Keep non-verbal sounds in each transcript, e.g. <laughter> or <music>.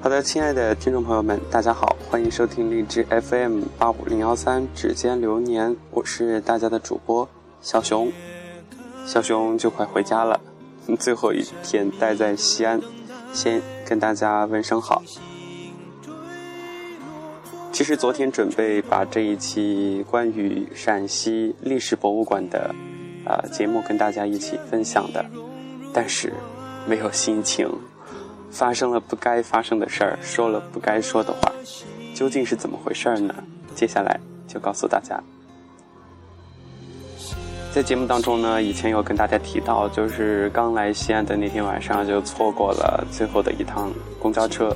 好的，亲爱的听众朋友们，大家好，欢迎收听荔枝 FM 八五零幺三指尖流年，我是大家的主播小熊。小熊就快回家了，<laughs> 最后一天待在西安，先跟大家问声好。其实昨天准备把这一期关于陕西历史博物馆的啊节目跟大家一起分享的，但是没有心情。发生了不该发生的事儿，说了不该说的话，究竟是怎么回事呢？接下来就告诉大家。在节目当中呢，以前有跟大家提到，就是刚来西安的那天晚上就错过了最后的一趟公交车，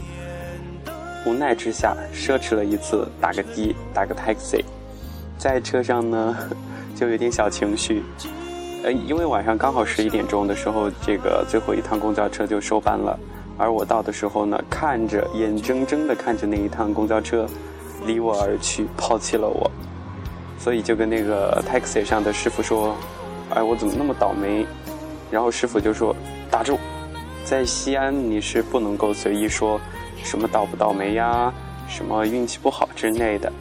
无奈之下奢侈了一次打个的，打个 taxi，在车上呢 <laughs> 就有点小情绪，呃，因为晚上刚好十一点钟的时候，这个最后一趟公交车就收班了。而我到的时候呢，看着眼睁睁的看着那一趟公交车离我而去，抛弃了我，所以就跟那个 taxi 上的师傅说：“哎，我怎么那么倒霉？”然后师傅就说：“打住，在西安你是不能够随意说什么倒不倒霉呀，什么运气不好之类的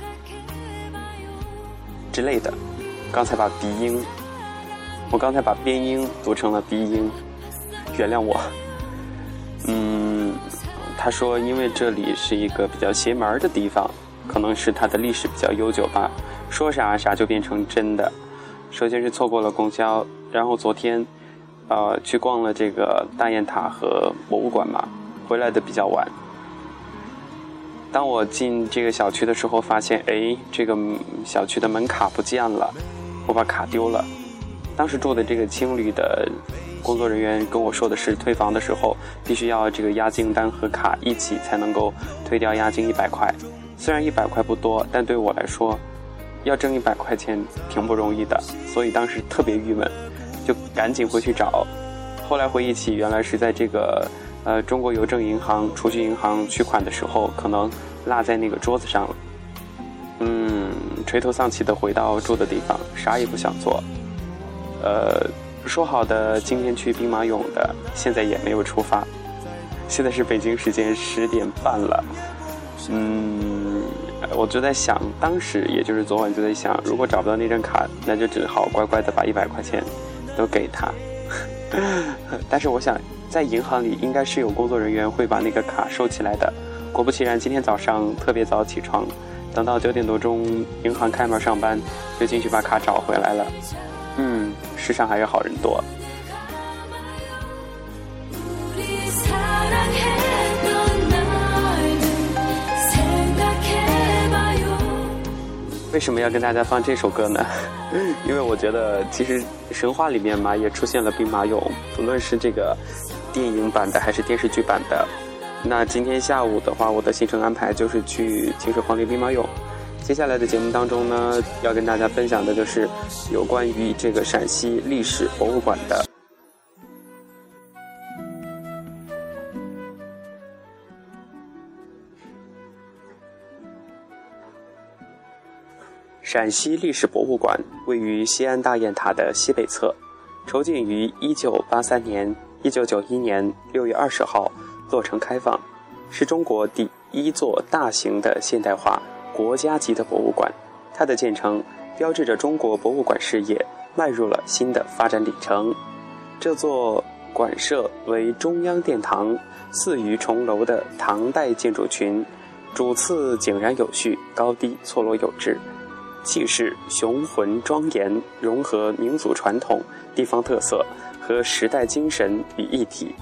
之类的。”刚才把鼻音，我刚才把边音读成了鼻音，原谅我。嗯，他说，因为这里是一个比较邪门的地方，可能是它的历史比较悠久吧。说啥啥就变成真的。首先是错过了公交，然后昨天，呃，去逛了这个大雁塔和博物馆嘛，回来的比较晚。当我进这个小区的时候，发现，哎，这个小区的门卡不见了，我把卡丢了。当时住的这个青旅的。工作人员跟我说的是，退房的时候必须要这个押金单和卡一起才能够退掉押金一百块。虽然一百块不多，但对我来说，要挣一百块钱挺不容易的，所以当时特别郁闷，就赶紧回去找。后来回忆起，原来是在这个呃中国邮政银行储蓄银行取款的时候，可能落在那个桌子上了。嗯，垂头丧气的回到住的地方，啥也不想做。呃。说好的今天去兵马俑的，现在也没有出发。现在是北京时间十点半了。嗯，我就在想，当时也就是昨晚就在想，如果找不到那张卡，那就只好乖乖的把一百块钱都给他。<laughs> 但是我想，在银行里应该是有工作人员会把那个卡收起来的。果不其然，今天早上特别早起床，等到九点多钟银行开门上班，就进去把卡找回来了。嗯，世上还有好人多。为什么要跟大家放这首歌呢？<laughs> 因为我觉得，其实神话里面嘛，也出现了兵马俑，不论是这个电影版的还是电视剧版的。那今天下午的话，我的行程安排就是去秦始皇陵兵马俑。接下来的节目当中呢，要跟大家分享的就是有关于这个陕西历史博物馆的。陕西历史博物馆位于西安大雁塔的西北侧，筹建于一九八三年，一九九一年六月二十号落成开放，是中国第一座大型的现代化。国家级的博物馆，它的建成标志着中国博物馆事业迈入了新的发展里程。这座馆舍为中央殿堂，四余重楼的唐代建筑群，主次井然有序，高低错落有致，气势雄浑庄严，融合民族传统、地方特色和时代精神于一体。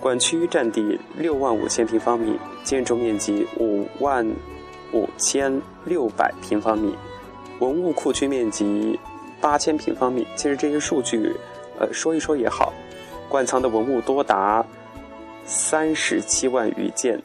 馆区占地六万五千平方米，建筑面积五万。五千六百平方米，文物库区面积八千平方米。其实这些数据，呃，说一说也好。馆藏的文物多达三十七万余件，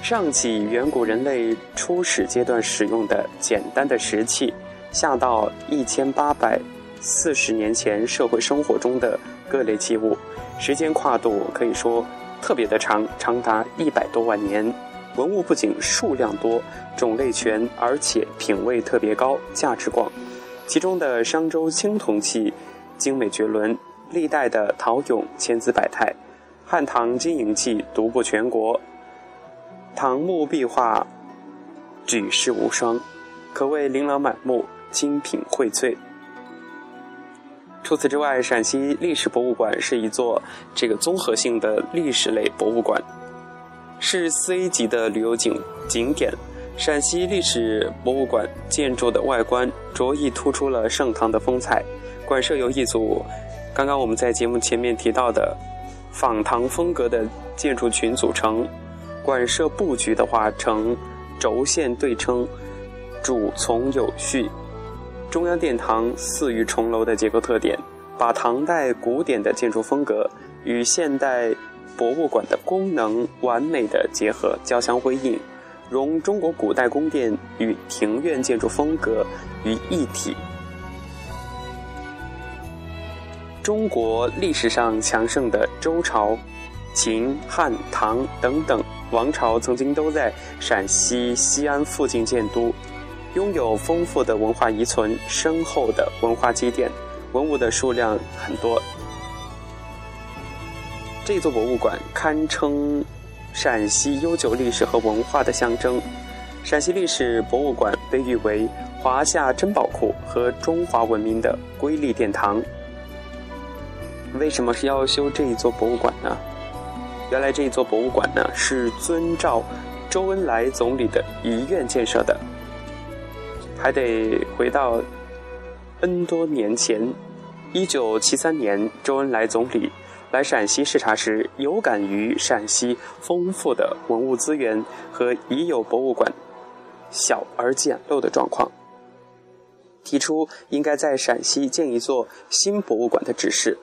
上起远古人类初始阶段使用的简单的石器，下到一千八百四十年前社会生活中的各类器物，时间跨度可以说特别的长，长达一百多万年。文物不仅数量多、种类全，而且品位特别高、价值广。其中的商周青铜器精美绝伦，历代的陶俑千姿百态，汉唐金银器独步全国，唐墓壁画举世无双，可谓琳琅满目，精品荟萃。除此之外，陕西历史博物馆是一座这个综合性的历史类博物馆，是四 A 级的旅游景景点。陕西历史博物馆建筑的外观着意突出了盛唐的风采，馆舍由一组刚刚我们在节目前面提到的仿唐风格的建筑群组成。馆舍布局的话呈轴线对称，主从有序。中央殿堂四隅重楼的结构特点，把唐代古典的建筑风格与现代博物馆的功能完美的结合，交相辉映，融中国古代宫殿与庭院建筑风格于一体。中国历史上强盛的周朝、秦、汉、唐等等王朝，曾经都在陕西西安附近建都。拥有丰富的文化遗存、深厚的文化积淀，文物的数量很多。这座博物馆堪称陕西悠久历史和文化的象征。陕西历史博物馆被誉为华夏珍宝库和中华文明的瑰丽殿堂。为什么是要修这一座博物馆呢？原来这一座博物馆呢是遵照周恩来总理的遗愿建设的。还得回到 N 多年前，一九七三年，周恩来总理来陕西视察时，有感于陕西丰富的文物资源和已有博物馆小而简陋的状况，提出应该在陕西建一座新博物馆的指示。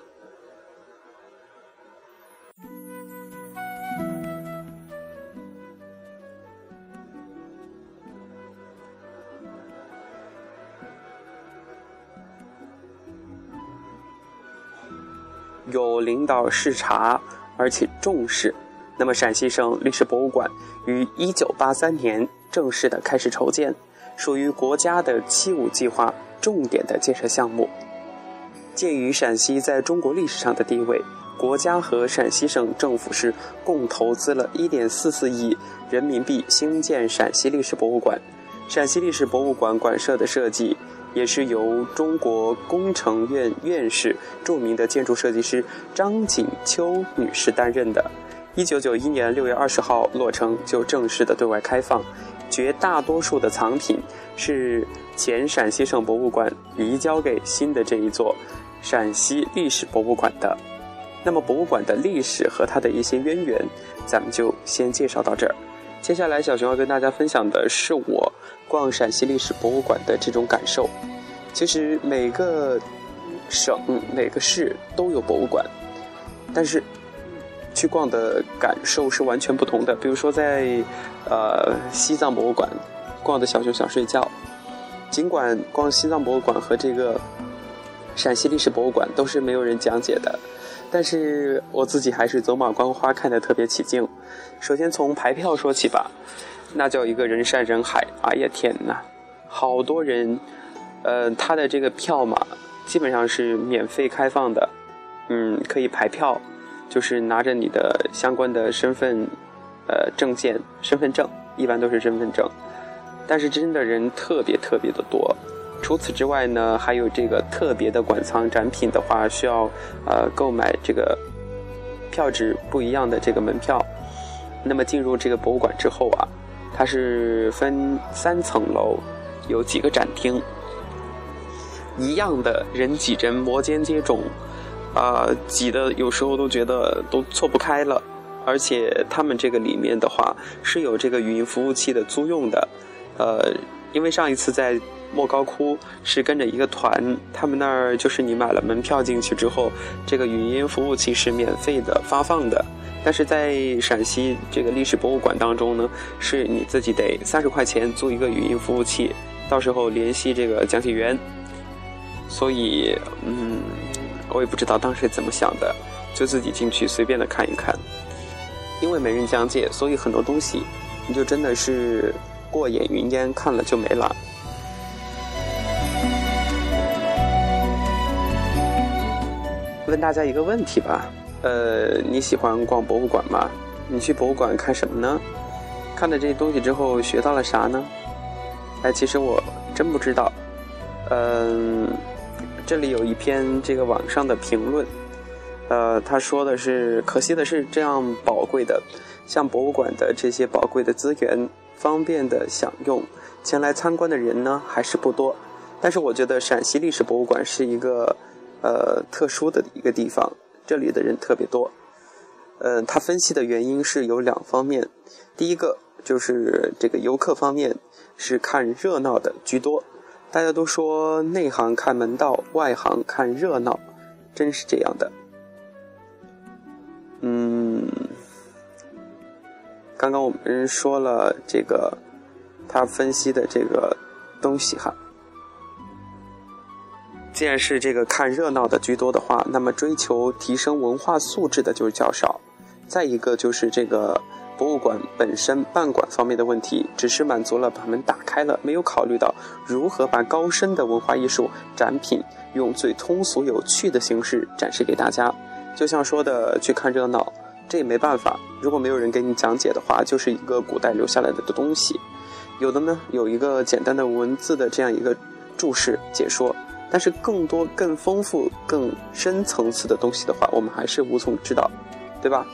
领导视察，而且重视。那么，陕西省历史博物馆于1983年正式的开始筹建，属于国家的“七五”计划重点的建设项目。鉴于陕西在中国历史上的地位，国家和陕西省政府是共投资了1.44亿人民币兴建陕西历史博物馆。陕西历史博物馆馆舍的设计。也是由中国工程院院士、著名的建筑设计师张锦秋女士担任的。一九九一年六月二十号落成，就正式的对外开放。绝大多数的藏品是前陕西省博物馆移交给新的这一座陕西历史博物馆的。那么，博物馆的历史和它的一些渊源，咱们就先介绍到这儿。接下来，小熊要跟大家分享的是我逛陕西历史博物馆的这种感受。其实每个省、每个市都有博物馆，但是去逛的感受是完全不同的。比如说，在呃西藏博物馆逛的小熊想睡觉，尽管逛西藏博物馆和这个陕西历史博物馆都是没有人讲解的。但是我自己还是走马观花看得特别起劲。首先从排票说起吧，那叫一个人山人海。哎呀天哪，好多人。呃，他的这个票嘛，基本上是免费开放的。嗯，可以排票，就是拿着你的相关的身份，呃，证件、身份证，一般都是身份证。但是真的人特别特别的多。除此之外呢，还有这个特别的馆藏展品的话，需要呃购买这个票值不一样的这个门票。那么进入这个博物馆之后啊，它是分三层楼，有几个展厅，一样的人挤人，摩肩接踵，啊，挤的有时候都觉得都错不开了。而且他们这个里面的话是有这个语音服务器的租用的，呃，因为上一次在。莫高窟是跟着一个团，他们那儿就是你买了门票进去之后，这个语音服务器是免费的发放的。但是在陕西这个历史博物馆当中呢，是你自己得三十块钱租一个语音服务器，到时候联系这个讲解员。所以，嗯，我也不知道当时怎么想的，就自己进去随便的看一看。因为没人讲解，所以很多东西你就真的是过眼云烟，看了就没了。问大家一个问题吧，呃，你喜欢逛博物馆吗？你去博物馆看什么呢？看了这些东西之后学到了啥呢？哎，其实我真不知道。嗯，这里有一篇这个网上的评论，呃，他说的是，可惜的是，这样宝贵的，像博物馆的这些宝贵的资源，方便的享用，前来参观的人呢还是不多。但是我觉得陕西历史博物馆是一个呃特殊的一个地方，这里的人特别多。呃，他分析的原因是有两方面，第一个就是这个游客方面是看热闹的居多。大家都说内行看门道，外行看热闹，真是这样的。嗯，刚刚我们说了这个他分析的这个东西哈。既然是这个看热闹的居多的话，那么追求提升文化素质的就是较少。再一个就是这个。博物馆本身办馆方面的问题，只是满足了把门打开了，没有考虑到如何把高深的文化艺术展品用最通俗有趣的形式展示给大家。就像说的去看热闹，这也没办法。如果没有人给你讲解的话，就是一个古代留下来的东西。有的呢有一个简单的文字的这样一个注释解说，但是更多、更丰富、更深层次的东西的话，我们还是无从知道，对吧？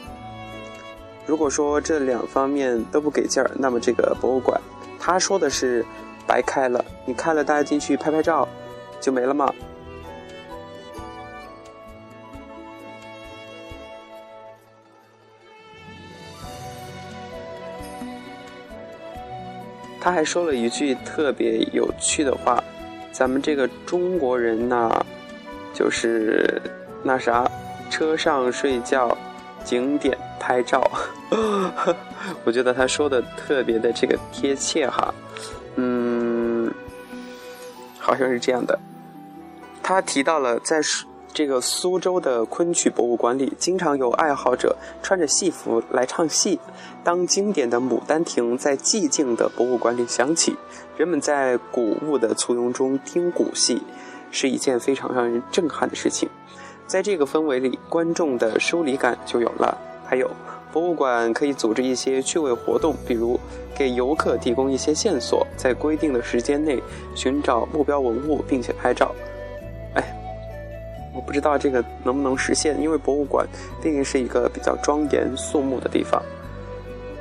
如果说这两方面都不给劲儿，那么这个博物馆，他说的是白开了，你开了大家进去拍拍照，就没了吗？他还说了一句特别有趣的话，咱们这个中国人呐，就是那啥，车上睡觉，景点。拍照，<laughs> 我觉得他说的特别的这个贴切哈，嗯，好像是这样的。他提到了在这个苏州的昆曲博物馆里，经常有爱好者穿着戏服来唱戏。当经典的《牡丹亭》在寂静的博物馆里响起，人们在古物的簇拥中听古戏，是一件非常让人震撼的事情。在这个氛围里，观众的疏离感就有了。还有，博物馆可以组织一些趣味活动，比如给游客提供一些线索，在规定的时间内寻找目标文物，并且拍照。哎，我不知道这个能不能实现，因为博物馆毕竟是一个比较庄严肃穆的地方，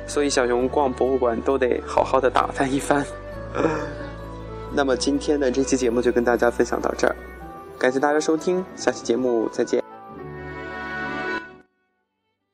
所以小熊逛博物馆都得好好的打扮一番。<laughs> 那么今天的这期节目就跟大家分享到这儿，感谢大家收听，下期节目再见。